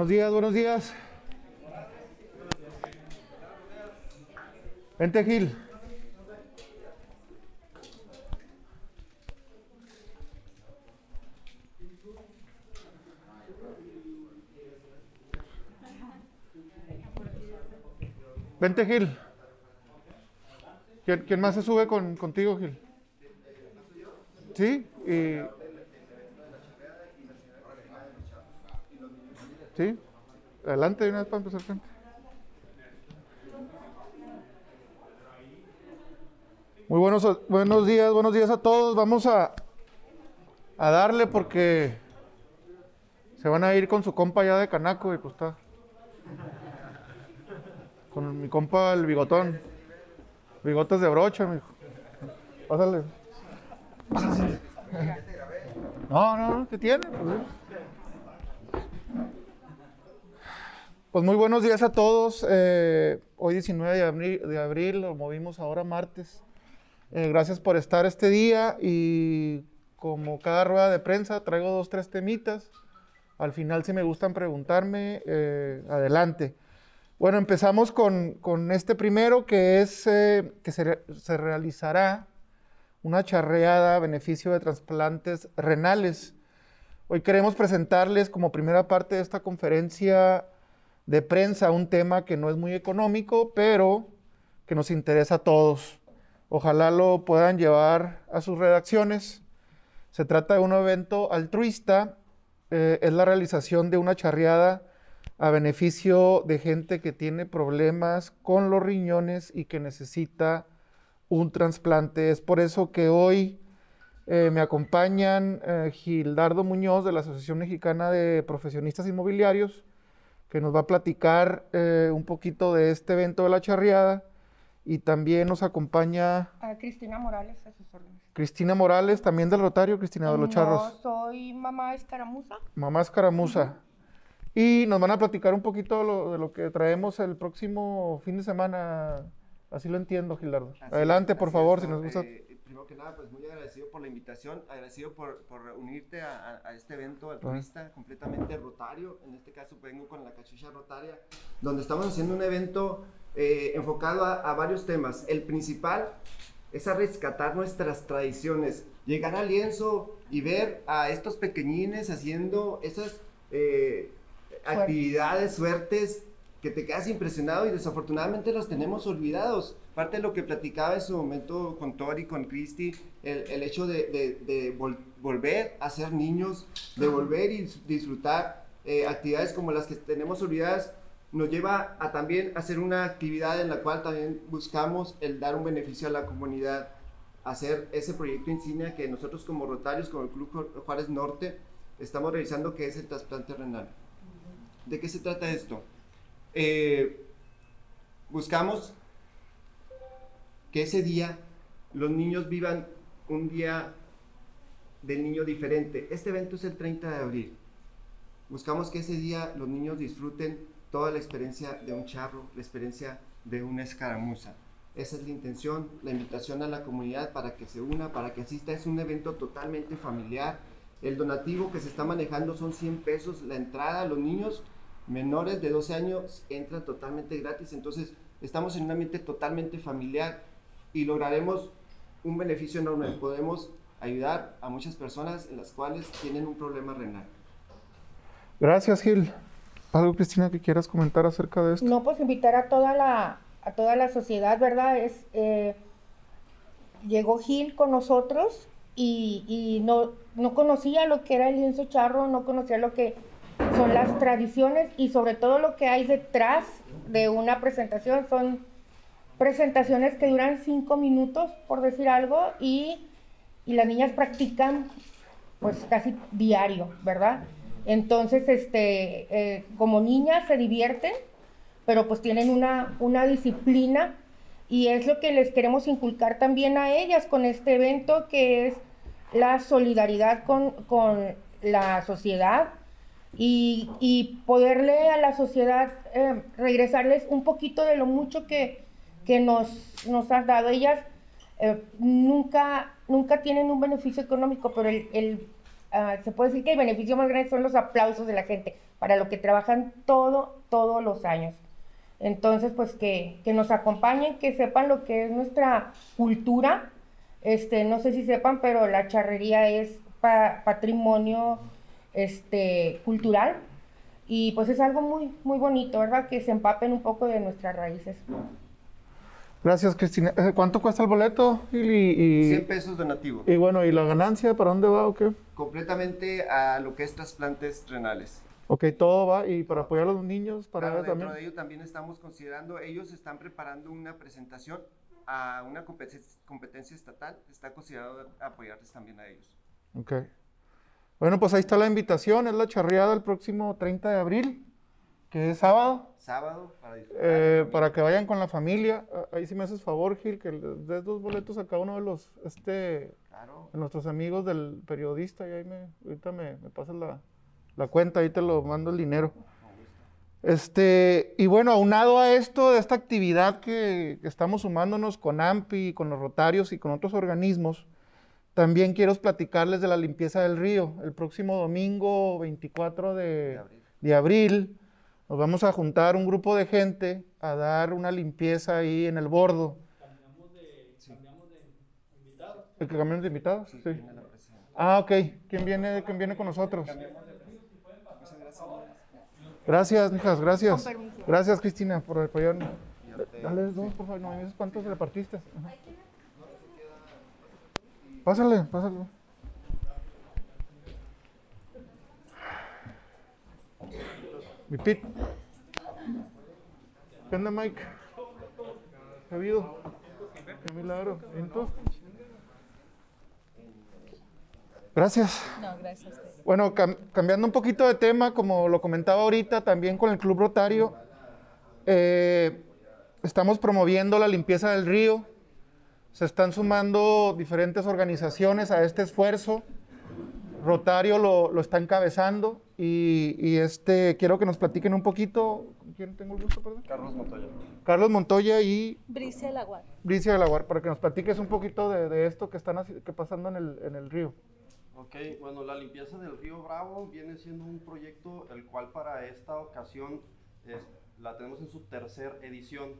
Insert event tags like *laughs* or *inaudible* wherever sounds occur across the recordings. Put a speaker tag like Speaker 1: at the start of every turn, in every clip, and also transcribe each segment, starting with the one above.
Speaker 1: Buenos días, buenos días. Vente, Gil. Vente, Gil. ¿Quién, quién más se sube con, contigo, Gil? ¿Sí? Y... ¿Sí? Adelante de una vez para empezar. gente. Muy buenos, buenos días, buenos días a todos. Vamos a, a darle porque se van a ir con su compa ya de Canaco y pues está. Con mi compa el bigotón. Bigotes de brocha, mijo. Pásale. Pásale. No, no, no, ¿qué tiene? Pues, Pues muy buenos días a todos. Eh, hoy 19 de abril, lo movimos ahora martes. Eh, gracias por estar este día y como cada rueda de prensa traigo dos, tres temitas. Al final si me gustan preguntarme, eh, adelante. Bueno, empezamos con, con este primero que es eh, que se, se realizará una charreada a beneficio de trasplantes renales. Hoy queremos presentarles como primera parte de esta conferencia de prensa un tema que no es muy económico, pero que nos interesa a todos. Ojalá lo puedan llevar a sus redacciones. Se trata de un evento altruista, eh, es la realización de una charreada a beneficio de gente que tiene problemas con los riñones y que necesita un trasplante. Es por eso que hoy eh, me acompañan eh, Gildardo Muñoz de la Asociación Mexicana de Profesionistas Inmobiliarios, que nos va a platicar eh, un poquito de este evento de la charreada. Y también nos acompaña
Speaker 2: A Cristina Morales, a sus órdenes.
Speaker 1: Cristina Morales, también del Rotario, Cristina de los
Speaker 2: No,
Speaker 1: Charros.
Speaker 2: soy mamá escaramuza.
Speaker 1: Mamá Escaramuza. Y nos van a platicar un poquito de lo, de lo que traemos el próximo fin de semana. Así lo entiendo, Gilardo.
Speaker 3: Así
Speaker 1: Adelante,
Speaker 3: es,
Speaker 1: por favor,
Speaker 3: es,
Speaker 1: si
Speaker 3: ¿no?
Speaker 1: nos gusta.
Speaker 3: Eh, primero que nada, pues muy agradecido por la invitación, agradecido por, por unirte a, a- este evento altruista completamente rotario. En este caso vengo con la cachucha rotaria, donde estamos haciendo un evento eh, enfocado a, a varios temas. El principal es a rescatar nuestras tradiciones, llegar al lienzo y ver a estos pequeñines haciendo esas eh, actividades, suertes, que te quedas impresionado y desafortunadamente los tenemos olvidados. Parte de lo que platicaba en su momento con Tori, con Christy, el, el hecho de, de- de vol- volver a ser niños, de volver y dis- disfrutar eh, actividades como las que tenemos olvidadas, nos lleva a también hacer una actividad en la cual también buscamos el dar un beneficio a la comunidad, hacer ese proyecto insignia que nosotros como Rotarios, como el Club Ju- Juárez Norte, estamos realizando, que es el trasplante renal. ¿De qué se trata esto? Eh, buscamos que ese día los niños vivan un día del niño diferente. Este evento es el 30 de abril. Buscamos que ese día los niños disfruten toda la experiencia de un charro, la experiencia de una escaramuza. Esa es la intención, la invitación a la comunidad para que se una, para que asista. Es un evento totalmente familiar. El donativo que se está manejando son 100 pesos la entrada. Los niños menores de 12 años entran totalmente gratis. Entonces, estamos en un ambiente totalmente familiar y lograremos un beneficio enorme. Podemos ayudar a muchas personas en las cuales tienen un problema renal.
Speaker 1: Gracias, Gil. ¿Algo, Cristina, que quieras comentar acerca de esto?
Speaker 2: No, pues invitar a toda la, a toda la sociedad, ¿verdad? Es, eh, llegó Gil con nosotros y, y no, no conocía lo que era el lienzo charro, no conocía lo que son las tradiciones y sobre todo lo que hay detrás de una presentación. Son presentaciones que duran cinco minutos, por decir algo, y, y las niñas practican pues casi diario, ¿verdad? Entonces, este, eh, como niñas se divierten, pero pues tienen una, una disciplina y es lo que les queremos inculcar también a ellas con este evento que es la solidaridad con, con la sociedad y, y poderle a la sociedad eh, regresarles un poquito de lo mucho que, que nos, nos has dado. Ellas eh, nunca, nunca tienen un beneficio económico, pero el, el, ah, se puede decir que el beneficio más grande son los aplausos de la gente. para lo que trabajan todo, todos los años. Entonces, pues que, que nos acompañen, que sepan lo que es nuestra cultura. Este, no sé si sepan, pero la charrería es patrimonio este, cultural. Y pues es algo muy, muy bonito, ¿verdad? Que se empapen un poco de nuestras raíces.
Speaker 1: Gracias, Cristina. Eh, ¿Cuánto cuesta el boleto? Y,
Speaker 3: 100 pesos donativo.
Speaker 1: Y bueno, ¿y la ganancia para dónde va o qué?
Speaker 3: Completamente a lo que es trasplantes renales.
Speaker 1: Ok, todo va y para apoyar a los niños, para
Speaker 3: claro, dentro de ello también estamos considerando, ellos están preparando una presentación a una competencia, estatal, está considerado apoyarles también a ellos.
Speaker 1: Ok. Bueno, pues ahí está la invitación, es la charreada el próximo 30 de abril, que es sábado.
Speaker 3: Sábado, para
Speaker 1: eh, Para que vayan con la familia. Ah, ahí sí me haces favor, Gil, que les des dos boletos a cada uno de los, este, de nuestros amigos del periodista, y ahí me, ahorita me, me pasas la, la cuenta, ahí te lo mando el dinero. Este, y bueno, aunado a esto, de esta actividad que, estamos sumándonos con AMPI, con los Rotarios y con otros organismos, también quiero platicarles de la limpieza del río. El próximo domingo 24 de, de, abril. Nos vamos a juntar un grupo de gente a dar una limpieza ahí en el bordo. ¿Cambiamos de, invitados? ¿El que cambiamos de invitados? Sí. Ah, ok. ¿Quién viene, quién viene con nosotros? Gracias, mijas, gracias. Gracias, Cristina, por apoyarme. Dale dos, por favor. No me dices cuántos repartiste. Ajá. Pásale, pásale. Mi pit. ¿Qué onda, Mike? ¿Qué ha habido? Qué milagro. Gracias. No, gracias. Bueno, cambiando un poquito de tema, como lo comentaba ahorita, también con el Club Rotario, eh, estamos promoviendo la limpieza del río. Se están sumando diferentes organizaciones a este esfuerzo. Rotario lo, lo está encabezando y, este, quiero que nos platiquen un poquito. ¿Quién tengo el gusto, perdón?
Speaker 4: Carlos Montoya.
Speaker 1: Carlos Montoya y...
Speaker 5: Bricia Laguar.
Speaker 1: Bricia Laguar, para que nos platiques un poquito de, de esto que están que pasando en el, en el río.
Speaker 4: Ok, bueno, la limpieza del río Bravo viene siendo un proyecto el cual para esta ocasión la tenemos en su tercera edición.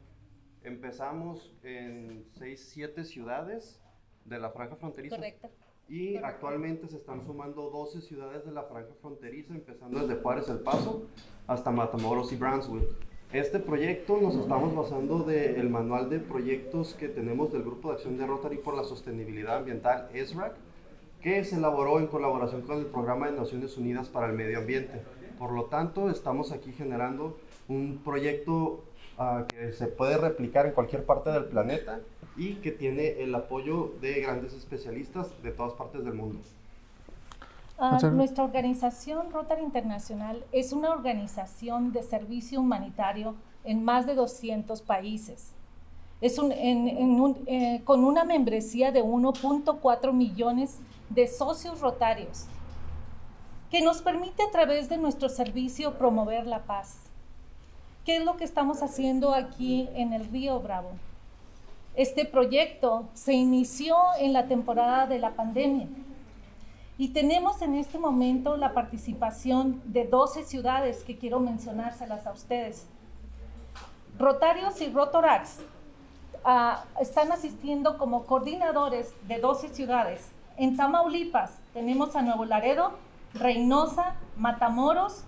Speaker 4: Empezamos en 6, 7 ciudades de la franja fronteriza.
Speaker 5: Correcto.
Speaker 4: Y actualmente se están sumando 12 ciudades de la franja fronteriza, empezando desde Juárez El Paso hasta Matamoros y Brownsville. Este proyecto nos estamos basando del manual de proyectos que tenemos del Grupo de Acción de Rotary por la Sostenibilidad Ambiental, ESRAC, que se elaboró en colaboración con el Programa de Naciones Unidas para el Medio Ambiente. Por lo tanto, estamos aquí generando un proyecto uh, que se puede replicar en cualquier parte del planeta y que tiene el apoyo de grandes especialistas de todas partes del mundo.
Speaker 5: Uh, nuestra organización Rotary Internacional es una organización de servicio humanitario en más de 200 países. Es un, en, en un, eh, con una membresía de 1.4 millones de socios rotarios, que nos permite a través de nuestro servicio promover la paz. ¿Qué es lo que estamos haciendo aquí en el Río Bravo? Este proyecto se inició en la temporada de la pandemia y tenemos en este momento la participación de 12 ciudades que quiero mencionárselas a ustedes. Rotarios y Rotorax ah, están asistiendo como coordinadores de 12 ciudades en Tamaulipas tenemos a Nuevo Laredo, Reynosa, Matamoros,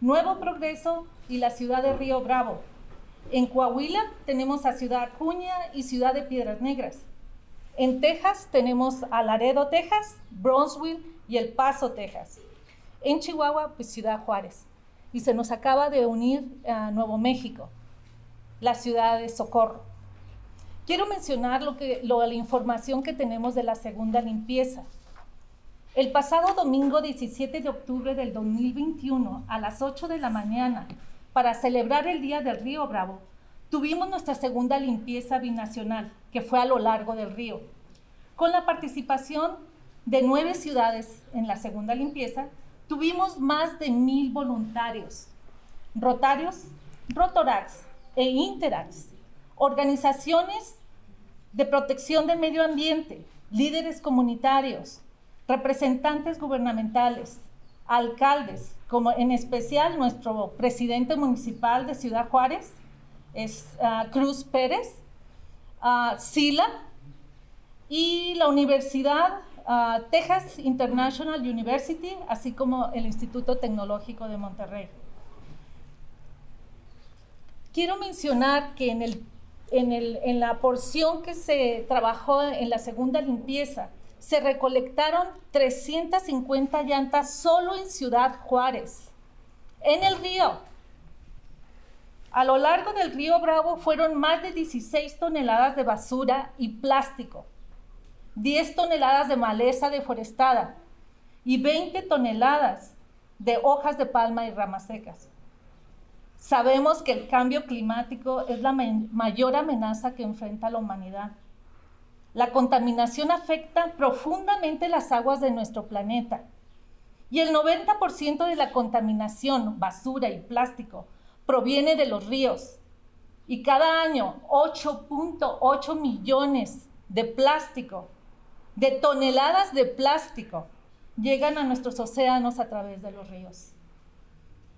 Speaker 5: Nuevo Progreso y la ciudad de Río Bravo. En Coahuila tenemos a Ciudad Acuña y Ciudad de Piedras Negras. En Texas tenemos a Laredo, Texas, Bronzeville y El Paso, Texas. En Chihuahua, pues Ciudad Juárez. Y se nos acaba de unir a Nuevo México, la ciudad de Socorro. Quiero mencionar lo que, la información que tenemos de la segunda limpieza. El pasado domingo 17 de octubre del 2021, a las 8 de la mañana, para celebrar el Día del Río Bravo, tuvimos nuestra segunda limpieza binacional, que fue a lo largo del río, con la participación de nueve ciudades en la segunda limpieza, tuvimos más de mil voluntarios, rotarios, rotorax e interax, organizaciones de protección del medio ambiente, líderes comunitarios, representantes gubernamentales, alcaldes, como en especial nuestro presidente municipal de Ciudad Juárez, es ah, Cruz Pérez, uh, SILA y la Universidad ah, Texas International University, así como el Instituto Tecnológico de Monterrey. Quiero mencionar que en, el, en, el, en la porción que se trabajó en la segunda limpieza, se recolectaron 350 llantas solo en Ciudad Juárez, en el río. A lo largo del río Bravo fueron más de 16 toneladas de basura y plástico, 10 toneladas de maleza deforestada y 20 toneladas de hojas de palma y ramas secas. Sabemos que el cambio climático es la mayor amenaza que enfrenta la humanidad la contaminación afecta profundamente las aguas de nuestro planeta. Y el 90% de la contaminación, basura y plástico, proviene de los ríos. Y cada año 8.8 millones de plástico, de toneladas de plástico, llegan a nuestros océanos a través de los ríos.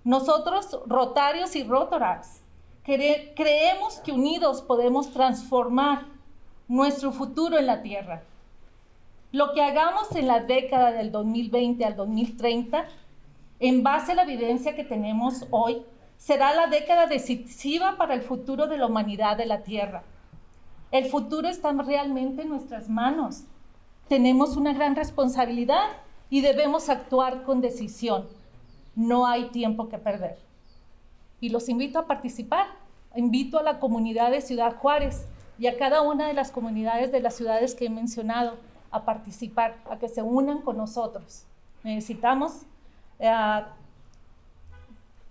Speaker 5: Nosotros, rotarios y rotoras, creemos que unidos podemos transformar nuestro futuro en la Tierra. Lo que hagamos en la década del 2020 al 2030, en base a la evidencia que tenemos hoy, será la década decisiva para el futuro de la humanidad de la Tierra. El futuro está realmente en nuestras manos. Tenemos una gran responsabilidad y debemos actuar con decisión. No hay tiempo que perder. Y los invito a participar. Invito a la comunidad de Ciudad Juárez y a cada una de las comunidades de las ciudades que he mencionado a participar, a que se unan con nosotros. Necesitamos, eh,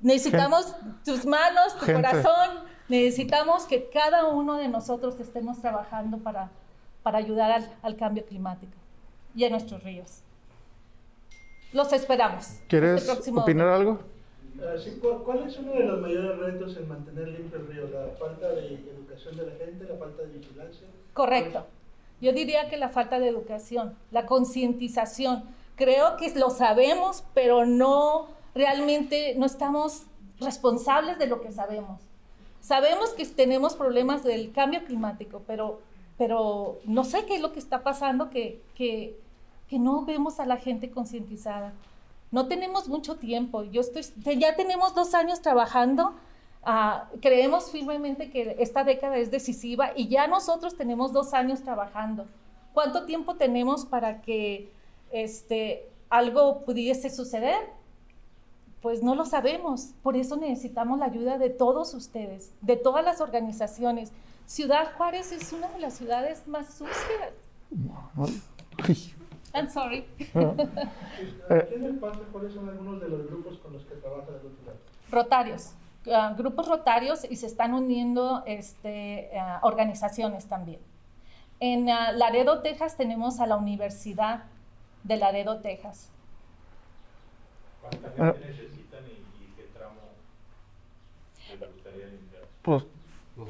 Speaker 5: necesitamos tus manos, tu corazón, necesitamos que cada uno de nosotros estemos trabajando para, para ayudar al, cambio climático y a nuestros ríos. Los esperamos.
Speaker 1: ¿Quieres opinar algo?
Speaker 6: ¿Cuál, es uno de los mayores retos en mantener limpio el río? ¿La falta de educación de la gente, la falta de vigilancia?
Speaker 5: Correcto. Yo diría que la falta de educación, la concientización. Creo que lo sabemos, pero no realmente no estamos responsables de lo que sabemos. Sabemos que tenemos problemas del cambio climático, pero, pero no sé qué es lo que está pasando, que, que, que no vemos a la gente concientizada no tenemos mucho tiempo. Yo estoy, ya tenemos dos años trabajando. Ah, creemos firmemente que esta década es decisiva y ya nosotros tenemos dos años trabajando. ¿Cuánto tiempo tenemos para que este, algo pudiese suceder? Pues no lo sabemos. Por eso necesitamos la ayuda de todos ustedes, de todas las organizaciones. Ciudad Juárez es una de las ciudades más sucias. I'm sorry.
Speaker 6: ¿Cuáles son algunos de los grupos con los que trabaja la
Speaker 5: Rotarios. Ah, grupos rotarios y se están uniendo este, ah, organizaciones también. En ah, Laredo, Texas, tenemos a la Universidad de Laredo, Texas.
Speaker 7: ¿Cuánta gente necesitan y, qué tramo les gustaría limpiar?
Speaker 4: Pues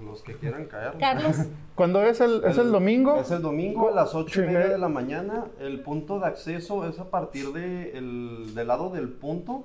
Speaker 4: los, que quieran caer.
Speaker 5: Carlos. *laughs*
Speaker 1: ¿Cuándo es el, es el domingo?
Speaker 4: Es el domingo a las ocho y media de la mañana. El punto de acceso es a partir de el, del lado del punto,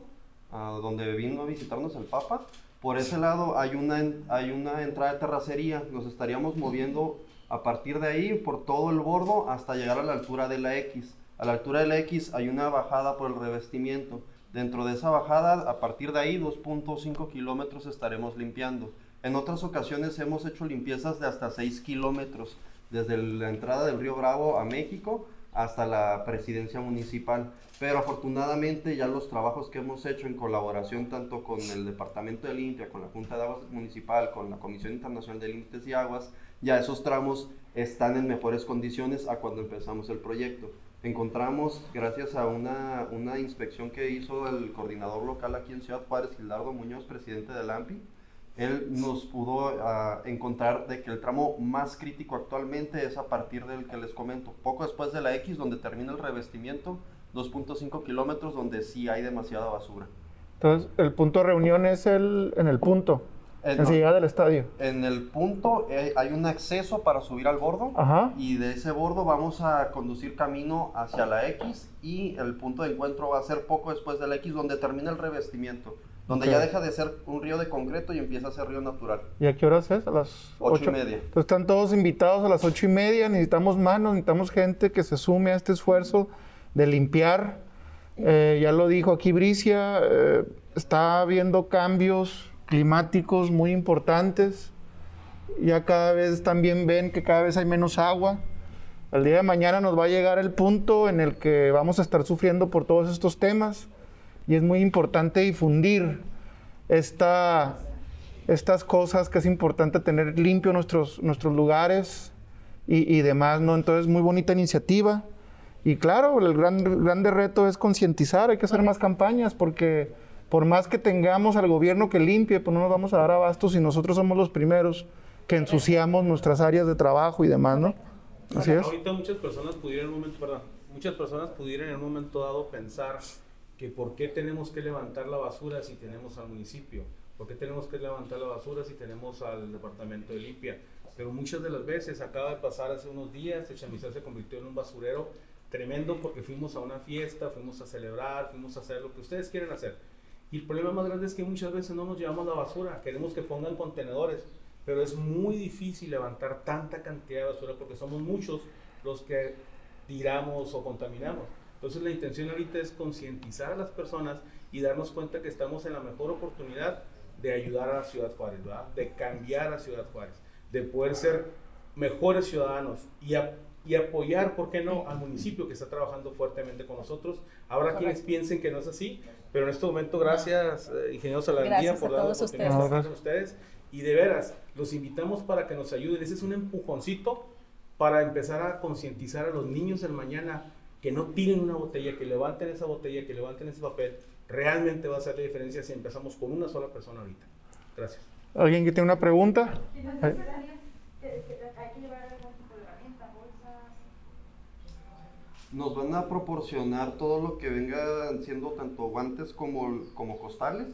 Speaker 4: donde vino a visitarnos el Papa. Por ese lado hay una, hay una entrada de terracería. Nos estaríamos moviendo a partir de ahí por todo el bordo hasta llegar a la altura de la X. A la altura de la X hay una bajada por el revestimiento. Dentro de esa bajada, a partir de ahí, 2.5 kilómetros estaremos limpiando. En otras ocasiones hemos hecho limpiezas de hasta 6 kilómetros, desde la entrada del río Bravo a México hasta la presidencia municipal. Pero afortunadamente ya los trabajos que hemos hecho en colaboración tanto con el Departamento de Limpia, con la Junta de Aguas Municipal, con la Comisión Internacional de Límites y Aguas, ya esos tramos están en mejores condiciones a cuando empezamos el proyecto. Encontramos, gracias a una, una inspección que hizo el coordinador local aquí en Ciudad Juárez, Gildardo Muñoz, presidente del AMPI, él nos pudo ah, encontrar de que el tramo más crítico actualmente es a partir del que les comento, poco después de la X, donde termina el revestimiento, 2.5 kilómetros donde sí hay demasiada basura.
Speaker 1: Entonces, el punto de reunión es el, en el punto. En la llegada del estadio.
Speaker 4: En el punto eh, hay un acceso para subir al bordo.
Speaker 1: Ajá.
Speaker 4: Y de ese bordo vamos a conducir camino hacia la X. Y el punto de encuentro va a ser poco después de la X, donde termina el revestimiento. Donde
Speaker 1: Ok.
Speaker 4: ya deja de ser un río de concreto y empieza a ser río natural.
Speaker 1: ¿Y a qué horas es? A las
Speaker 4: Ocho y
Speaker 1: ocho.
Speaker 4: media.
Speaker 1: Entonces están todos invitados a las ocho y media. Necesitamos manos, necesitamos gente que se sume a este esfuerzo de limpiar. Eh, ya lo dijo aquí Bricia, eh, está habiendo cambios climáticos muy importantes. Ya cada vez también ven que cada vez hay menos agua. El día de mañana nos va a llegar el punto en el que vamos a estar sufriendo por todos estos temas y es muy importante difundir esta, estas cosas que es importante tener limpio nuestros, nuestros lugares y, y demás, ¿no? Entonces, muy bonita iniciativa. Y claro, el gran, grande reto es concientizar, hay que hacer más campañas porque por más que tengamos al gobierno que limpie, pues no nos vamos a dar abasto si nosotros somos los primeros que ensuciamos nuestras áreas de trabajo y demás, ¿no? Así es.
Speaker 8: Ahorita muchas personas pudieran en un momento, perdón, muchas personas pudieran en un momento dado pensar que por qué tenemos que levantar la basura si tenemos al municipio, por qué tenemos que levantar la basura si tenemos al departamento de limpia. Pero muchas de las veces, acaba de pasar hace unos días, el chamizal se convirtió en un basurero tremendo porque fuimos a una fiesta, fuimos a celebrar, fuimos a hacer lo que ustedes quieren hacer. Y el problema más grande es que muchas veces no nos llevamos la basura, queremos que pongan contenedores, pero es muy difícil levantar tanta cantidad de basura porque somos muchos los que tiramos o contaminamos. Entonces la intención ahorita es concientizar a las personas y darnos cuenta que estamos en la mejor oportunidad de ayudar a la Ciudad Juárez, ¿verdad? de cambiar a Ciudad Juárez, de poder ser mejores ciudadanos y, a- y apoyar, ¿por qué no?, al municipio que está trabajando fuertemente con nosotros. Habrá quienes piensen que no es así, pero en este momento gracias, eh, ingeniero Salandía, por la
Speaker 5: todos
Speaker 8: oportunidad de estar con ustedes. Y de veras, los invitamos para que nos ayuden. Ese es un empujoncito para empezar a concientizar a los niños del mañana que no tiren una botella, que levanten esa botella, que levanten ese papel. Realmente va a hacer la diferencia si empezamos con una sola persona ahorita. Gracias.
Speaker 1: ¿Alguien que tiene una pregunta? Ay.
Speaker 4: Nos van a proporcionar todo lo que vengan siendo tanto guantes como, como costales.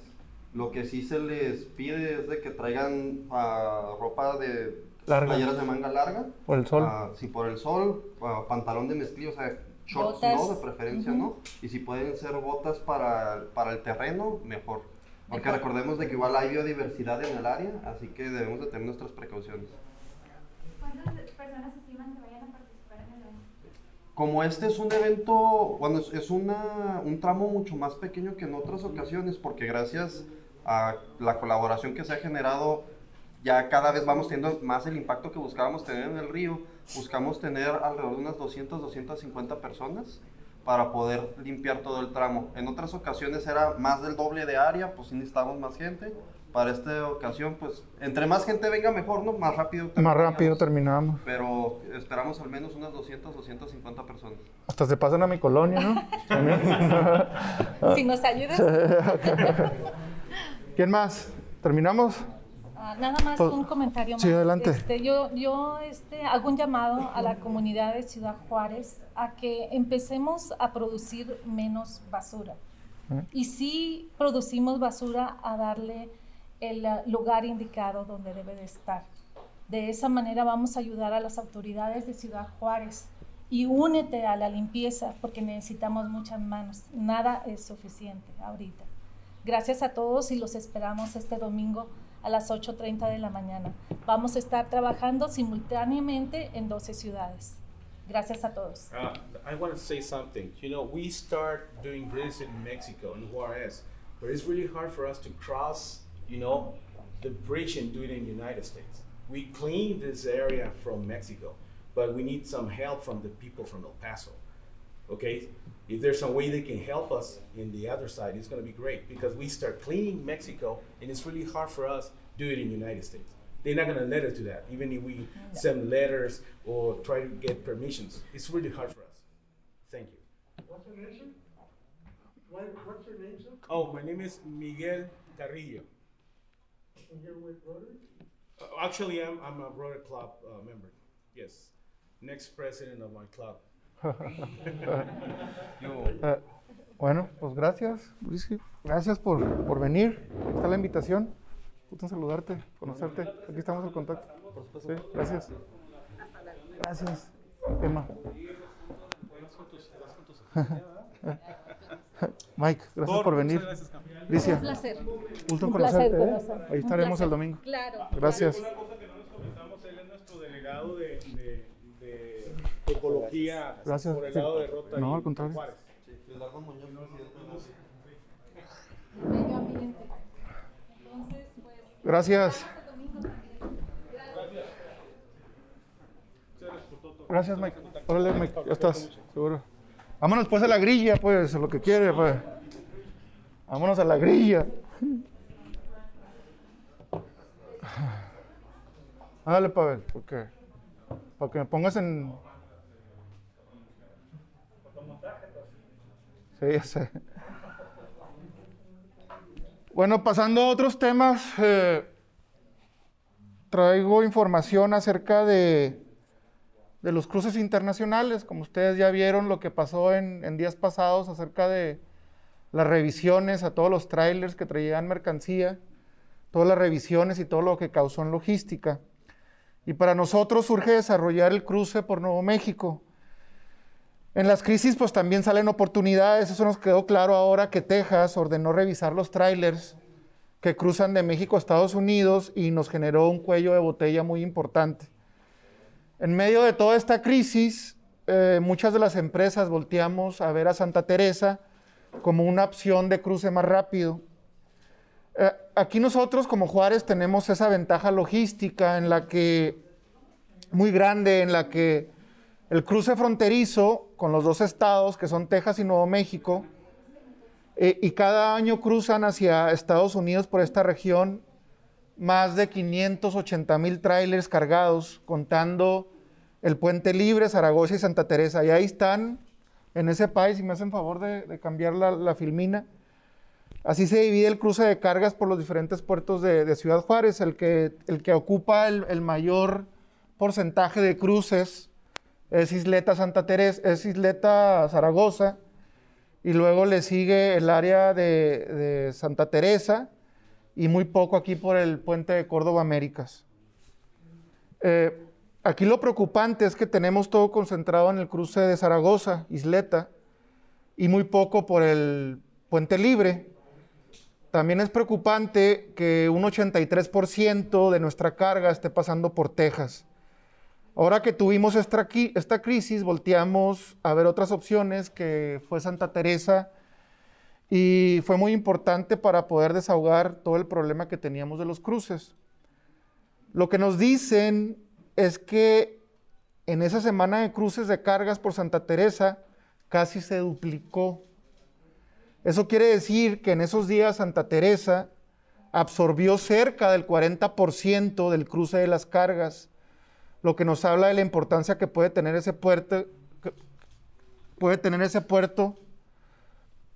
Speaker 4: Lo que sí se les pide es de que traigan ah, ropa de
Speaker 1: Larga.
Speaker 4: playeras de manga larga.
Speaker 1: Por el sol.
Speaker 4: Ah, si por el sol, ah, pantalón de mezclilla, o sea, shorts
Speaker 5: Botas.
Speaker 4: no, de preferencia no. Y si pueden ser botas para, para el terreno, mejor. Porque
Speaker 5: Mejor.
Speaker 4: recordemos de que igual hay biodiversidad en el área, así que debemos de tener nuestras precauciones.
Speaker 9: ¿Cuántas personas estiman que vayan a participar en el evento?
Speaker 4: Como este es un evento, bueno, es, es una, un tramo mucho más pequeño que en otras ocasiones, porque gracias a la colaboración que se ha generado, ya cada vez vamos teniendo más el impacto que buscábamos tener en el río. Buscamos tener alrededor de unas 200, 250 personas para poder limpiar todo el tramo. En otras ocasiones era más del doble de área, pues sí necesitábamos más gente. Para esta ocasión, pues entre más gente venga mejor, ¿no? Más rápido.
Speaker 1: Más rápido
Speaker 4: terminamos. Pero esperamos al menos unas 200, 250 personas.
Speaker 1: Hasta se pasan a mi colonia, ¿no? También. *laughs*
Speaker 5: Si nos ayudas, *laughs*
Speaker 1: ¿Quién más? ¿Terminamos?
Speaker 5: Ah, nada más
Speaker 1: Pues,
Speaker 5: un comentario más.
Speaker 1: sí, adelante.
Speaker 5: Este, yo yo este, hago un llamado a la comunidad de Ciudad Juárez a que empecemos a producir menos basura.
Speaker 1: ¿Eh?
Speaker 5: Y si producimos basura, a darle el ah, lugar indicado donde debe de estar. De esa manera vamos a ayudar a las autoridades de Ciudad Juárez. Y únete a la limpieza porque necesitamos muchas manos. Nada es suficiente ahorita. Gracias a todos y los esperamos este domingo a las 8.30 de la mañana. Vamos a estar trabajando simultáneamente en 12 ciudades. Gracias a todos.
Speaker 8: Uh, I want to say something. You know, we start doing this in Mexico, in Juarez, but it's really hard for us to cross, you know, the bridge and do it in the United States. We clean this area from Mexico, but we need some help from the people from El Paso. Okay? If there's some way they can help us in the other side, it's going to be great because we start cleaning Mexico, and it's really hard for us to do it in the United States. They're not going to let us do that, even if we send letters or try to get permissions. It's really hard for us. Thank you.
Speaker 6: What's your name, sir? What's your name, sir?
Speaker 8: Oh, my name is Miguel Carrillo.
Speaker 6: And you're with Rotary?
Speaker 8: Uh, actually, I'm, I'm a Rotary Club uh, member. Yes. Next president of my club.
Speaker 1: Eh, bueno, pues gracias, Luis. Gracias por, por venir. Ahí Está la invitación. gusto saludarte, conocerte. Aquí estamos en contacto. Sí, gracias. Gracias. Emma. *laughs* Mike, gracias por venir. Alicia.
Speaker 5: Un placer.
Speaker 1: Gusto en
Speaker 5: Un placer
Speaker 1: conocerte. ¿eh? Ahí estaremos el domingo.
Speaker 5: Claro.
Speaker 1: Gracias.
Speaker 8: Una cosa que no nos comentamos, él es nuestro delegado de, de, de
Speaker 1: Gracias.
Speaker 8: por el lado de Rota
Speaker 1: No, al contrario.
Speaker 8: Juárez.
Speaker 4: Muñoz, presidente
Speaker 5: pues.
Speaker 1: Gracias.
Speaker 5: también.
Speaker 1: Gracias, Mike. Órale, Mike, ya estás, seguro. Vámonos pues a la grilla, pues, a lo que quiere, pues. Vámonos a la grilla. *sighs* Dale, Pavel, porque para que me pongas en. Sí, ya sé. Bueno, pasando a otros temas, eh, traigo información acerca de, de los cruces internacionales. Como ustedes ya vieron lo que pasó en, en días pasados acerca de las revisiones a todos los trailers que traían mercancía, todas las revisiones y todo lo que causó en logística. Y para nosotros surge desarrollar el cruce por Nuevo México. En las crisis pues también salen oportunidades, eso nos quedó claro ahora que Texas ordenó revisar los trailers que cruzan de México a Estados Unidos y nos generó un cuello de botella muy importante. En medio de toda esta crisis, eh, muchas de las empresas volteamos a ver a Santa Teresa como una opción de cruce más rápido. Eh, aquí nosotros como Juárez tenemos esa ventaja logística en la que, muy grande, en la que el cruce fronterizo con los dos estados, que son Texas y Nuevo México, eh, y cada año cruzan hacia Estados Unidos por esta región más de 580 mil trailers cargados, contando el Puente Libre, Zaragoza y Santa Teresa. Y ahí están, en ese país, y me hacen favor de, cambiar la, filmina. Así se divide el cruce de cargas por los diferentes puertos de, de Ciudad Juárez. El que, el que ocupa el, el mayor porcentaje de cruces es Isleta Santa Teresa, es Isleta Zaragoza, y luego le sigue el área de, Santa Teresa y muy poco aquí por el puente de Córdoba Américas. Eh, aquí lo preocupante es que tenemos todo concentrado en el cruce de Zaragoza, Isleta, y muy poco por el puente libre. También es preocupante que un 83% de nuestra carga esté pasando por Texas. Ahora que tuvimos esta, crisis, volteamos a ver otras opciones, que fue Santa Teresa, y fue muy importante para poder desahogar todo el problema que teníamos de los cruces. Lo que nos dicen es que en esa semana de cruces de cargas por Santa Teresa casi se duplicó. Eso quiere decir que en esos días Santa Teresa absorbió cerca del 40% del cruce de las cargas lo que nos habla de la importancia que puede tener ese puerto, que puede tener ese puerto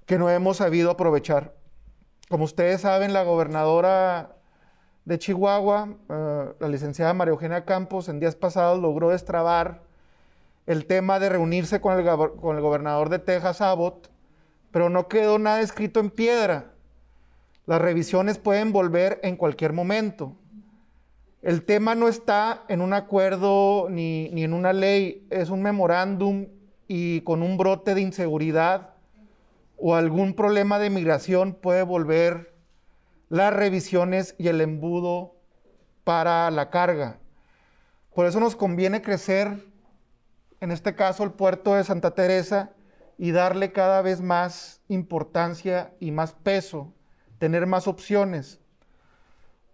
Speaker 1: que no hemos sabido aprovechar. Como ustedes saben, la gobernadora de Chihuahua, eh, la licenciada María Eugenia Campos, en días pasados logró destrabar el tema de reunirse con el, con el gobernador de Texas, Abbott, pero no quedó nada escrito en piedra. Las revisiones pueden volver en cualquier momento. El tema no está en un acuerdo ni, ni en una ley, es un memorándum y con un brote de inseguridad o algún problema de migración puede volver las revisiones y el embudo para la carga. Por eso nos conviene crecer, en este caso el puerto de Santa Teresa, y darle cada vez más importancia y más peso, tener más opciones.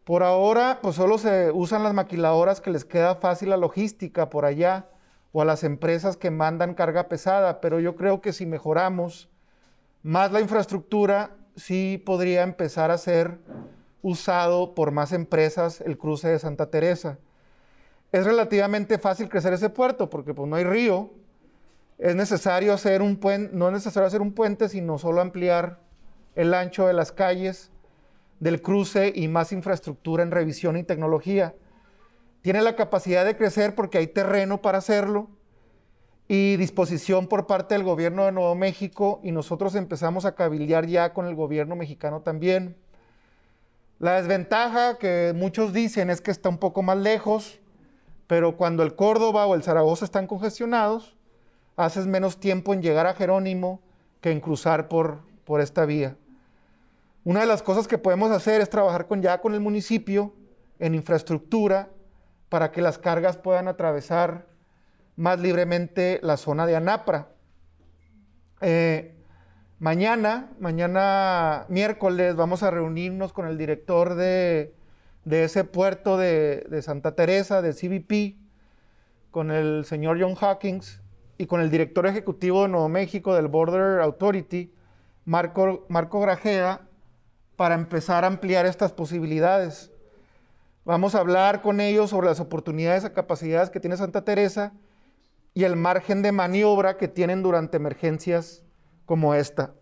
Speaker 1: Por ahora, pues solo se usan las maquiladoras que les queda fácil la logística por allá o a las empresas que mandan carga pesada, pero yo creo que si mejoramos más la infraestructura, sí podría empezar a ser usado por más empresas el cruce de Santa Teresa. Es relativamente fácil crecer ese puerto porque pues no hay río. Es necesario hacer un puente, no es necesario hacer un puente, sino solo ampliar el ancho de las calles del cruce y más infraestructura en revisión y tecnología. Tiene la capacidad de crecer porque hay terreno para hacerlo y disposición por parte del gobierno de Nuevo México y nosotros empezamos a cabildear ya con el gobierno mexicano también. La desventaja que muchos dicen es que está un poco más lejos, pero cuando el Córdoba o el Zaragoza están congestionados, haces menos tiempo en llegar a Jerónimo que en cruzar por, por esta vía. Una de las cosas que podemos hacer es trabajar con, ya con el municipio en infraestructura para que las cargas puedan atravesar más libremente la zona de Anapra. Eh, mañana, mañana miércoles, vamos a reunirnos con el director de, ese puerto de, de, Santa Teresa, de CBP, con el señor John Hawkins y con el director ejecutivo de Nuevo México del Border Authority, Marco, Marco Grajeda, para empezar a ampliar estas posibilidades. Vamos a hablar con ellos sobre las oportunidades y capacidades que tiene Santa Teresa y el margen de maniobra que tienen durante emergencias como esta.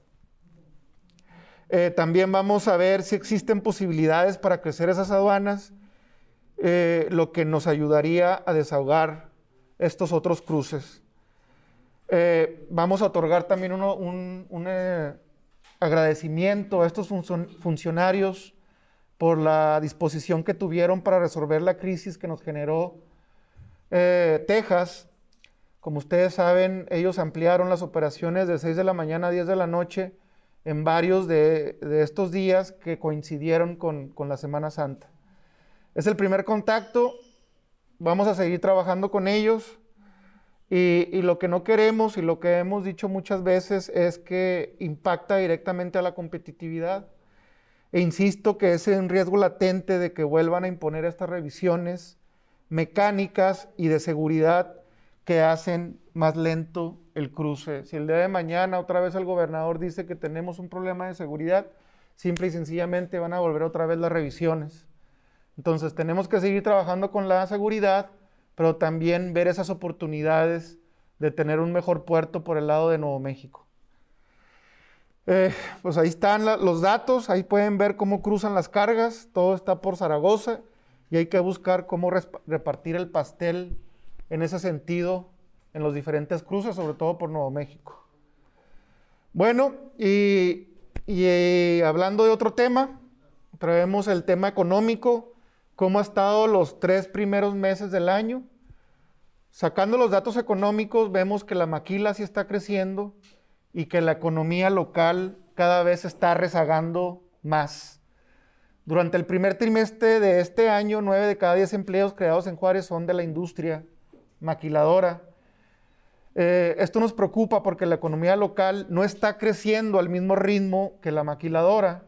Speaker 1: Eh, también vamos a ver si existen posibilidades para crecer esas aduanas, eh, lo que nos ayudaría a desahogar estos otros cruces. Eh, vamos a otorgar también un, agradecimiento a estos funcionarios por la disposición que tuvieron para resolver la crisis que nos generó Texas. Como ustedes saben, ellos ampliaron las operaciones de 6 de la mañana a 10 de la noche en varios de, estos días que coincidieron con, la Semana Santa. Es el primer contacto, vamos a seguir trabajando con ellos y, lo que no queremos y lo que hemos dicho muchas veces es que impacta directamente a la competitividad. E insisto que es un riesgo latente de que vuelvan a imponer estas revisiones mecánicas y de seguridad que hacen más lento el cruce. Si el día de mañana otra vez el gobernador dice que tenemos un problema de seguridad, simple y sencillamente van a volver otra vez las revisiones. Entonces tenemos que seguir trabajando con la seguridad, pero también ver esas oportunidades de tener un mejor puerto por el lado de Nuevo México. Eh, pues ahí están los datos, ahí pueden ver cómo cruzan las cargas, todo está por Zaragoza y hay que buscar cómo repartir el pastel en ese sentido en los diferentes cruces, sobre todo por Nuevo México. Bueno, y, eh, hablando de otro tema, traemos el tema económico, cómo ha estado los tres primeros meses del año. Sacando los datos económicos, vemos que la maquila sí está creciendo y que la economía local cada vez está rezagando más. Durante el primer trimestre de este año, nueve de cada diez empleos creados en Juárez son de la industria maquiladora. Eh, esto nos preocupa porque la economía local no está creciendo al mismo ritmo que la maquiladora.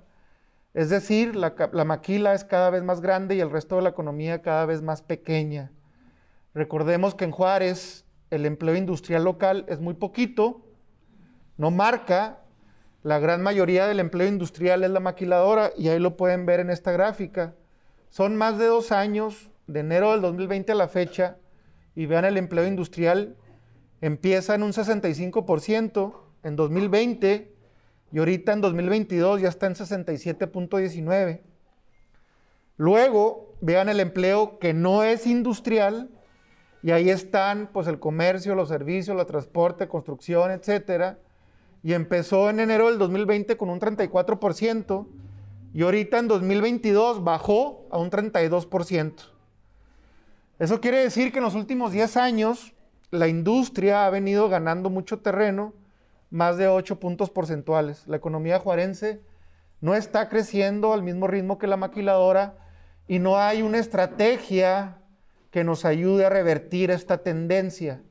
Speaker 1: Es decir, la, maquila es cada vez más grande y el resto de la economía cada vez más pequeña. Recordemos que en Juárez el empleo industrial local es muy poquito, no marca, la gran mayoría del empleo industrial es la maquiladora y ahí lo pueden ver en esta gráfica. Son más de dos años, de enero del 2020 a la fecha, y vean el empleo industrial, empieza en un 65% en 2020 y ahorita en 2022 ya está en 67.19. Luego, vean el empleo que no es industrial y ahí están pues el comercio, los servicios, el transporte, construcción, etcétera. Y empezó en enero del 2020 con un 34% y ahorita en 2022 bajó a un 32%. Eso quiere decir que en los últimos 10 años la industria ha venido ganando mucho terreno, más de 8 puntos porcentuales. La economía juarense no está creciendo al mismo ritmo que la maquiladora y no hay una estrategia que nos ayude a revertir esta tendencia.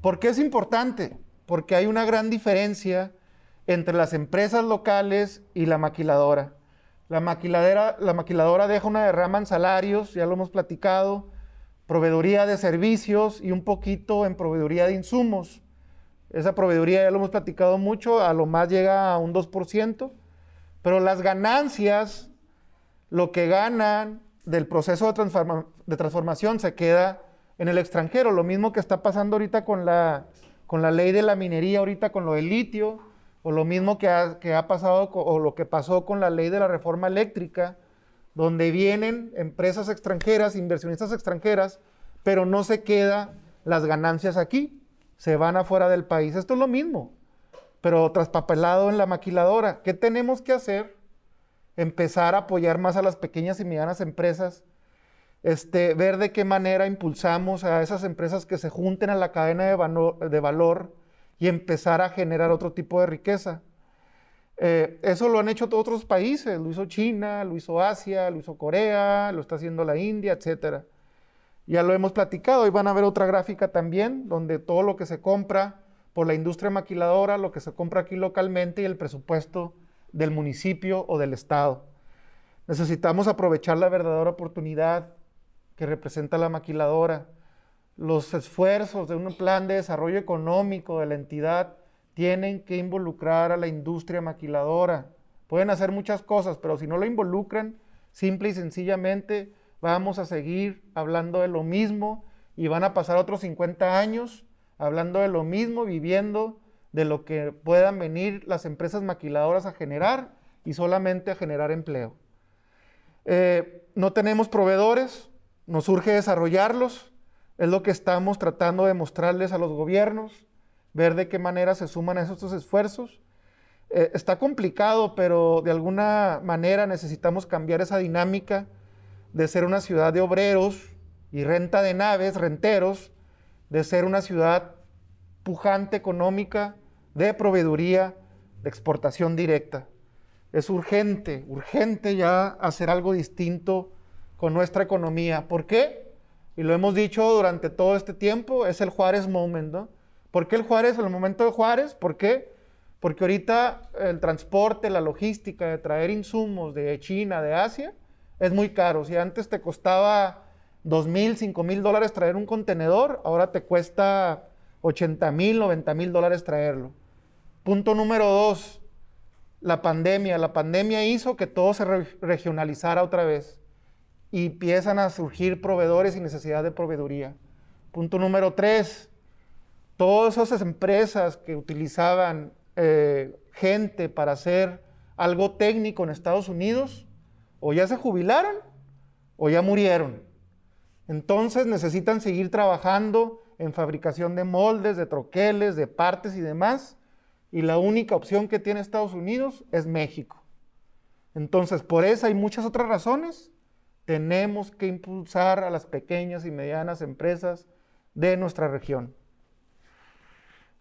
Speaker 1: ¿Por qué es importante? Porque hay una gran diferencia entre las empresas locales y la maquiladora. La maquiladora, la maquiladora deja una derrama en salarios, ya lo hemos platicado, proveeduría de servicios y un poquito en proveeduría de insumos. Esa proveeduría ya lo hemos platicado mucho, a lo más llega a un 2%, pero las ganancias, lo que ganan del proceso de, de transformación se queda en el extranjero. Lo mismo que está pasando ahorita con la, con la ley de la minería, ahorita con lo del litio, o lo mismo que ha, que ha pasado o lo que pasó con la ley de la reforma eléctrica, donde vienen empresas extranjeras, inversionistas extranjeras, pero no se quedan las ganancias aquí, se van afuera del país. Esto es lo mismo, pero traspapelado en la maquiladora. ¿Qué tenemos que hacer empezar a apoyar más a las pequeñas y medianas empresas, este, ver de qué manera impulsamos a esas empresas que se junten a la cadena de, de valor y empezar a generar otro tipo de riqueza. Eh, eso lo han hecho otros países, lo hizo China, lo hizo Asia, lo hizo Corea, lo está haciendo la India, etc. Ya lo hemos platicado, hoy van a ver otra gráfica también, donde todo lo que se compra por la industria maquiladora, lo que se compra aquí localmente y el presupuesto del municipio o del estado. Necesitamos aprovechar la verdadera oportunidad que representa la maquiladora, los esfuerzos de un plan de desarrollo económico de la entidad tienen que involucrar a la industria maquiladora. Pueden hacer muchas cosas, pero si no lo involucran, simple y sencillamente vamos a seguir hablando de lo mismo y van a pasar otros 50 años hablando de lo mismo, viviendo de lo que puedan venir las empresas maquiladoras a generar y solamente a generar empleo. Eh, no tenemos proveedores, nos urge desarrollarlos, es lo que estamos tratando de mostrarles a los gobiernos ver de qué manera se suman a esos esfuerzos. Eh, está complicado, pero de alguna manera necesitamos cambiar esa dinámica de ser una ciudad de obreros y renta de naves, renteros, de ser una ciudad pujante económica, de proveeduría, de exportación directa. Es urgente, urgente ya hacer algo distinto con nuestra economía. ¿Por qué? Y lo hemos dicho durante todo este tiempo, es el Juárez Moment, ¿no? ¿Por qué el Juárez el momento de Juárez? ¿Por qué? Porque ahorita el transporte, la logística de traer insumos de China, de Asia, es muy caro. Si antes te costaba 2 mil, 5 mil dólares traer un contenedor, ahora te cuesta 80 mil, 90 mil dólares traerlo. Punto número dos, la pandemia. La pandemia hizo que todo se regionalizara otra vez y empiezan a surgir proveedores y necesidad de proveeduría. Punto número tres, todas esas empresas que utilizaban eh, gente para hacer algo técnico en Estados Unidos, o ya se jubilaron o ya murieron. Entonces necesitan seguir trabajando en fabricación de moldes, de troqueles, de partes y demás. Y la única opción que tiene Estados Unidos es México. Entonces, por esa y muchas otras razones, tenemos que impulsar a las pequeñas y medianas empresas de nuestra región.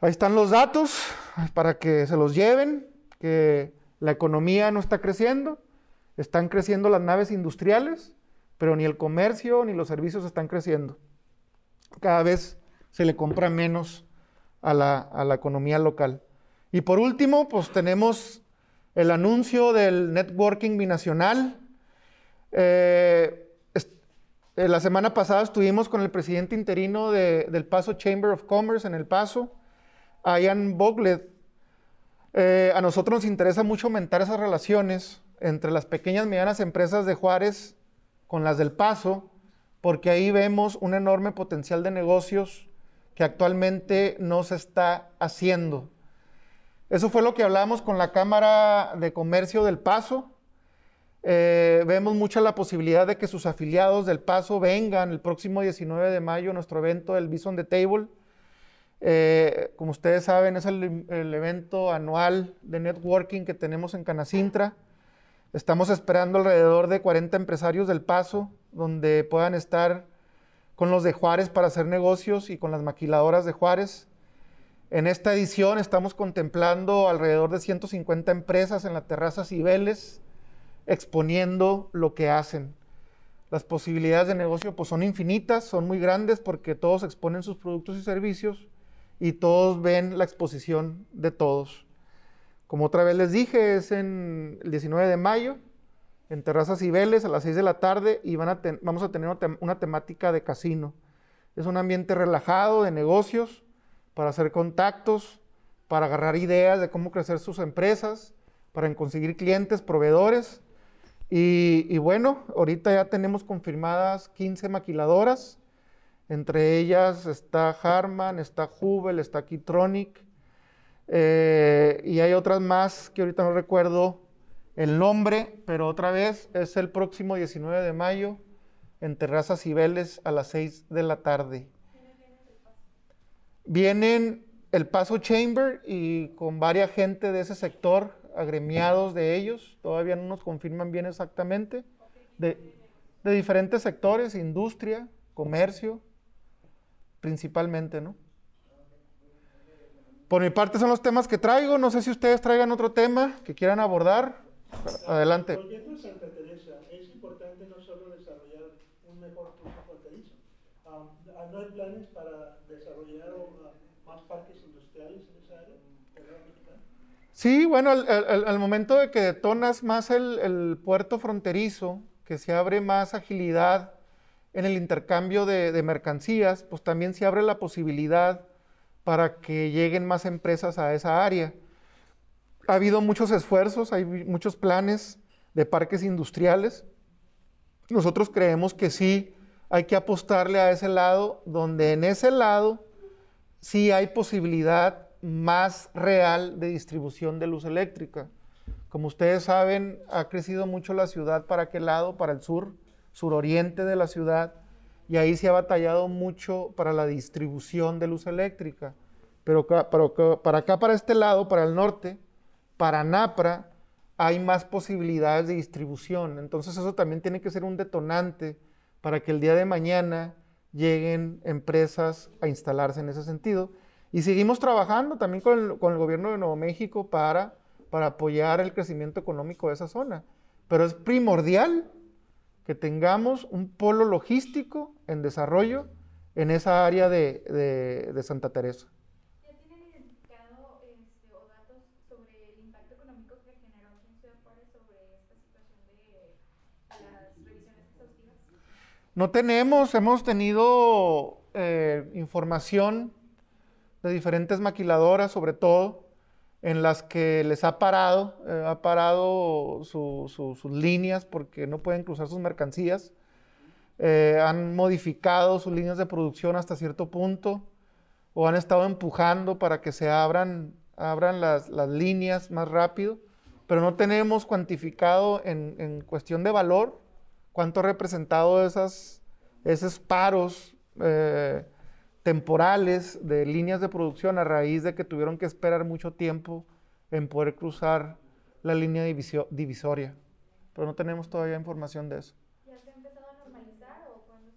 Speaker 1: Ahí están los datos para que se los lleven, que la economía no está creciendo, están creciendo las naves industriales, pero ni el comercio ni los servicios están creciendo. Cada vez se le compra menos a la, economía local. Y por último, pues tenemos el anuncio del networking binacional. Eh, eh, la semana pasada estuvimos con el presidente interino del Paso Chamber of Commerce en El Paso Ian Boglet, eh, a nosotros nos interesa mucho aumentar esas relaciones entre las pequeñas y medianas empresas de Juárez con las del Paso, porque ahí vemos un enorme potencial de negocios que actualmente no se está haciendo. Eso fue lo que hablamos con la Cámara de Comercio del Paso. Eh, vemos mucha la posibilidad de que sus afiliados del Paso vengan el próximo 19 de mayo a nuestro evento del Bison the Table eh, como ustedes saben, es el, evento anual de networking que tenemos en Canacintra. Estamos esperando alrededor de 40 empresarios del Paso, donde puedan estar con los de Juárez para hacer negocios y con las maquiladoras de Juárez. En esta edición estamos contemplando alrededor de 150 empresas en la terraza Cibeles, exponiendo lo que hacen. Las posibilidades de negocio pues, son infinitas, son muy grandes porque todos exponen sus productos y servicios y todos ven la exposición de todos. Como otra vez les dije, es en el 19 de mayo, en Terrazas Vélez, a las 6 de la tarde, y vamos a tener una, temática de casino. Es un ambiente relajado de negocios, para hacer contactos, para agarrar ideas de cómo crecer sus empresas, para conseguir clientes, proveedores. Y, bueno, ahorita ya tenemos confirmadas 15 maquiladoras entre ellas está Harman, está Hubel, está Keytronic. Eh, y hay otras más que ahorita no recuerdo el nombre, pero otra vez es el próximo 19 de mayo en Terrazas y Vélez a las 6 de la tarde. Vienen el Paso Chamber y con varias gente de ese sector agremiados de ellos, todavía no nos confirman bien exactamente, de, de diferentes sectores, industria, comercio, principalmente, ¿no? Por mi parte son los temas que traigo, no sé si ustedes traigan otro tema que quieran abordar. Adelante.
Speaker 6: Volviendo a Santa Teresa, es importante no solo desarrollar un mejor cruce fronterizo, um, ¿no hay planes para desarrollar uh, más parques industriales en esa área?
Speaker 1: Sí, bueno, al, al, al, momento de que detonas más el, el, puerto fronterizo, que se abre más agilidad en el intercambio de, de, mercancías, pues también se abre la posibilidad para que lleguen más empresas a esa área. Ha habido muchos esfuerzos, hay muchos planes de parques industriales. Nosotros creemos que sí hay que apostarle a ese lado, donde en ese lado sí hay posibilidad más real de distribución de luz eléctrica. Como ustedes saben, ha crecido mucho la ciudad para aquel lado, para el sur, suroriente de la ciudad, y ahí se ha batallado mucho para la distribución de luz eléctrica. Pero, para acá, para este lado, para el norte, para Napra, hay más posibilidades de distribución. Entonces eso también tiene que ser un detonante para que el día de mañana lleguen empresas a instalarse en ese sentido. Y seguimos trabajando también con el, gobierno de Nuevo México para apoyar el crecimiento económico de esa zona. Pero es primordial que tengamos un polo logístico en desarrollo en esa área de, de, de Santa Teresa.
Speaker 9: ¿Ya tienen identificado este, o datos sobre el impacto económico que generó aquí en Ciudad Juárez sobre esta situación de las revisiones exhaustivas?
Speaker 1: No tenemos, hemos tenido eh, información de diferentes maquiladoras, sobre todo, en las que les ha parado, eh, ha parado su, su, sus líneas porque no pueden cruzar sus mercancías. Eh, han modificado sus líneas de producción hasta cierto punto o han estado empujando para que se abran, abran las, las líneas más rápido, pero no tenemos cuantificado en, en cuestión de valor cuánto ha representado esas, esos paros. Eh, temporales de líneas de producción a raíz de que tuvieron que esperar mucho tiempo en poder cruzar la línea divisio, divisoria. Pero no tenemos todavía información de eso.
Speaker 9: ¿Ya se ha empezado a normalizar o cuándo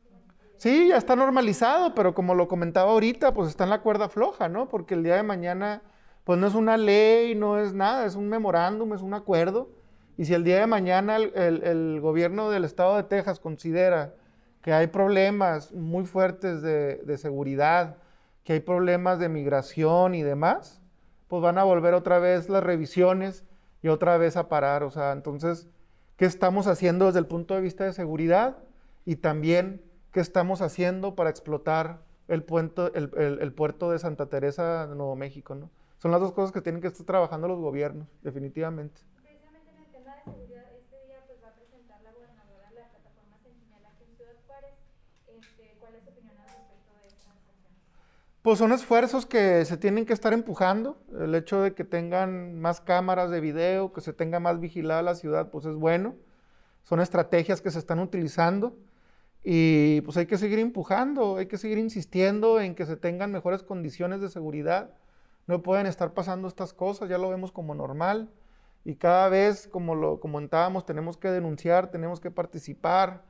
Speaker 1: Sí, ya está normalizado, pero como lo comentaba ahorita, pues está en la cuerda floja, ¿no? Porque el día de mañana, pues no es una ley, no es nada, es un memorándum, es un acuerdo. Y si el día de mañana el, el, el gobierno del estado de Texas considera que hay problemas muy fuertes de, de, seguridad, que hay problemas de migración y demás, pues van a volver otra vez las revisiones y otra vez a parar. O sea, entonces, ¿qué estamos haciendo desde el punto de vista de seguridad? Y también, ¿qué estamos haciendo para explotar el, puente, el, el, puerto de Santa Teresa de Nuevo México? ¿no? Son las dos cosas que tienen que estar trabajando los gobiernos, definitivamente.
Speaker 9: Precisamente en el tema de seguridad, este día pues va a presentar la gobernadora la plataforma Sentinel aquí en Ciudad Este, ¿Cuál es su opinión al respecto de acciones?
Speaker 1: Pues son esfuerzos que se tienen que estar empujando. El hecho de que tengan más cámaras de video, que se tenga más vigilada la ciudad, pues es bueno. Son estrategias que se están utilizando y pues hay que seguir empujando, hay que seguir insistiendo en que se tengan mejores condiciones de seguridad. No pueden estar pasando estas cosas, ya lo vemos como normal. Y cada vez, como lo comentábamos, tenemos que denunciar, tenemos que participar,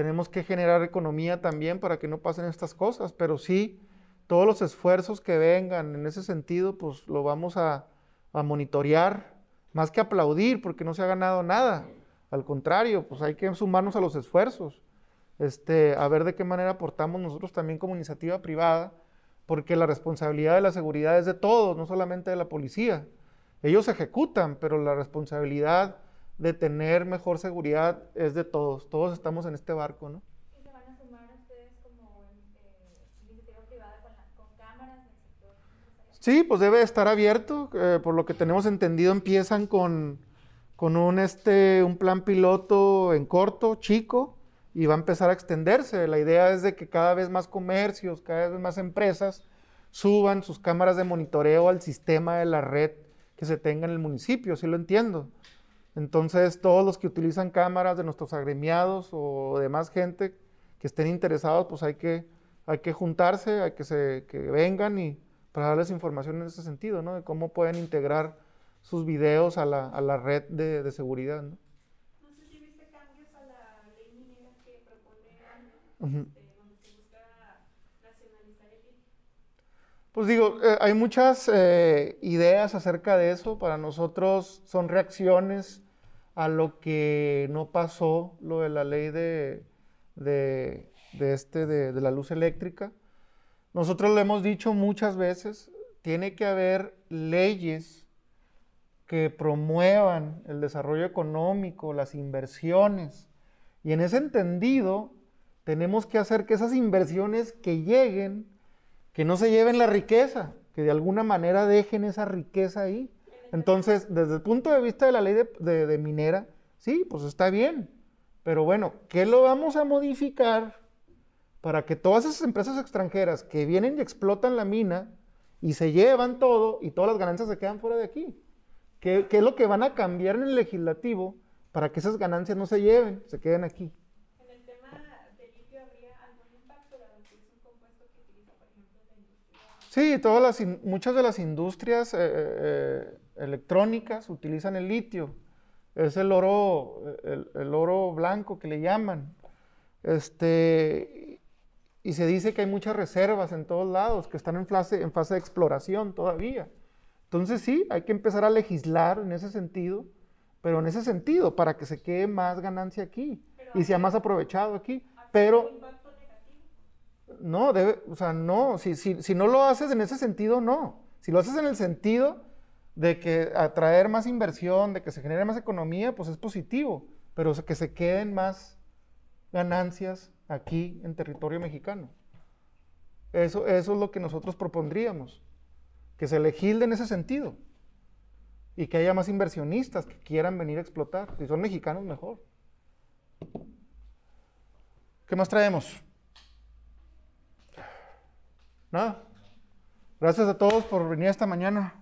Speaker 1: tenemos que generar economía también para que no pasen estas cosas. Pero sí, todos los esfuerzos que vengan en ese sentido, pues lo vamos a, a monitorear, más que aplaudir, porque no se ha ganado nada. Al contrario, pues hay que sumarnos a los esfuerzos, este, a ver de qué manera aportamos nosotros también como iniciativa privada porque la responsabilidad de la seguridad es de todos, no solamente de la policía. Ellos ejecutan, pero la responsabilidad de tener mejor seguridad es de todos. Todos estamos en este barco, ¿no?
Speaker 9: ¿Y se van a sumar ustedes como eh, iniciativa privada con, la, con cámaras del sector?
Speaker 1: Sí, pues debe estar abierto. Eh, por lo que tenemos entendido, empiezan con, con un, este, un plan piloto en corto, chico, y va a empezar a extenderse. La idea es de que cada vez más comercios, cada vez más empresas suban sus cámaras de monitoreo al sistema de la red que se tenga en el municipio, si lo entiendo. Entonces, todos los que utilizan cámaras de nuestros agremiados o demás gente que estén interesados, pues hay que, hay que juntarse, hay que, se, que vengan y para darles información en ese sentido, ¿no? De cómo pueden integrar sus videos a la, a la red de, de seguridad. ¿no?
Speaker 9: No sé si viste cambios a la ley minera que propone
Speaker 1: Ujú.
Speaker 9: este, donde se busca nacionalizar el litio.
Speaker 1: Pues digo, eh, hay muchas eh, ideas acerca de eso. Para nosotros son reacciones a lo que no pasó, lo de la ley de, de, de este, de, de la luz eléctrica. Nosotros lo hemos dicho muchas veces, tiene que haber leyes que promuevan el desarrollo económico, las inversiones. Y en ese entendido, tenemos que hacer que esas inversiones que lleguen, que no se lleven la riqueza, que de alguna manera dejen esa riqueza ahí. Entonces, desde el punto de vista de la ley de, minera, sí, pues está bien. Pero bueno, ¿qué lo vamos a modificar para que todas esas empresas extranjeras que vienen y explotan la mina y se llevan todo y todas las ganancias se quedan fuera de aquí? ¿Qué, qué es lo que van a cambiar en el legislativo para que esas ganancias no se lleven, se queden aquí?
Speaker 9: En el tema del litio habría algún impacto dado que es un compuesto que utiliza, por ejemplo, la industria.
Speaker 1: Sí, todas las in- muchas de las industrias eh, eh, electrónicas utilizan el litio. Es el oro, el, el oro blanco que le llaman. Este, y se dice que hay muchas reservas en todos lados que están en fase, en fase de exploración todavía. Entonces sí, hay que empezar a legislar en ese sentido, pero en ese sentido, para que se quede más ganancia aquí y sea más aprovechado aquí. Pero no, debe, o sea, no, si, si, si no lo haces en ese sentido, no. Si lo haces en el sentido de que atraer más inversión, de que se genere más economía, pues es positivo, pero que se queden más ganancias aquí en territorio mexicano. Eso, eso es lo que nosotros propondríamos, que se legisle en ese sentido y que haya más inversionistas que quieran venir a explotar. Si son mexicanos, mejor. ¿Qué más traemos? Nada. Gracias a todos por venir esta mañana.